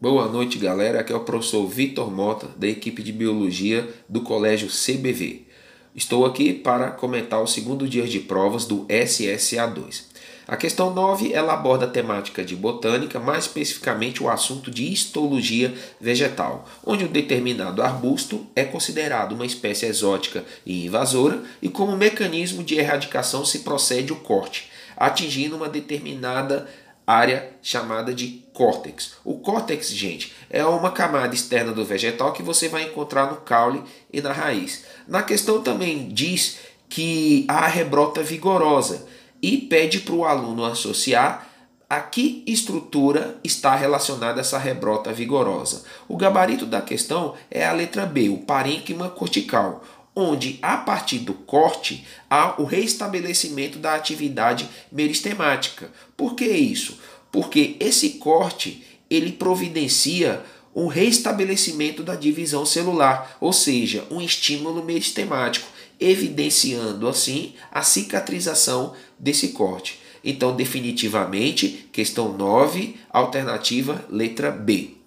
Boa noite, galera. Aqui é o professor Vitor Mota, da equipe de Biologia do Colégio CBV. Estou aqui para comentar o segundo dia de provas do SSA2. A questão 9 ela aborda a temática de botânica, mais especificamente o assunto de histologia vegetal, onde um determinado arbusto é considerado uma espécie exótica e invasora e como mecanismo de erradicação se procede o corte, atingindo uma determinada área chamada de córtex. O córtex, gente, é uma camada externa do vegetal que você vai encontrar no caule e na raiz. Na questão também diz que a rebrota vigorosa e pede para o aluno associar a que estrutura está relacionada essa rebrota vigorosa. O gabarito da questão é a letra B, o parênquima cortical, onde a partir do corte há o restabelecimento da atividade meristemática. Por que isso? Porque esse corte ele providencia um restabelecimento da divisão celular, ou seja, um estímulo meristemático, evidenciando assim a cicatrização desse corte. Então, definitivamente, questão 9, alternativa letra B.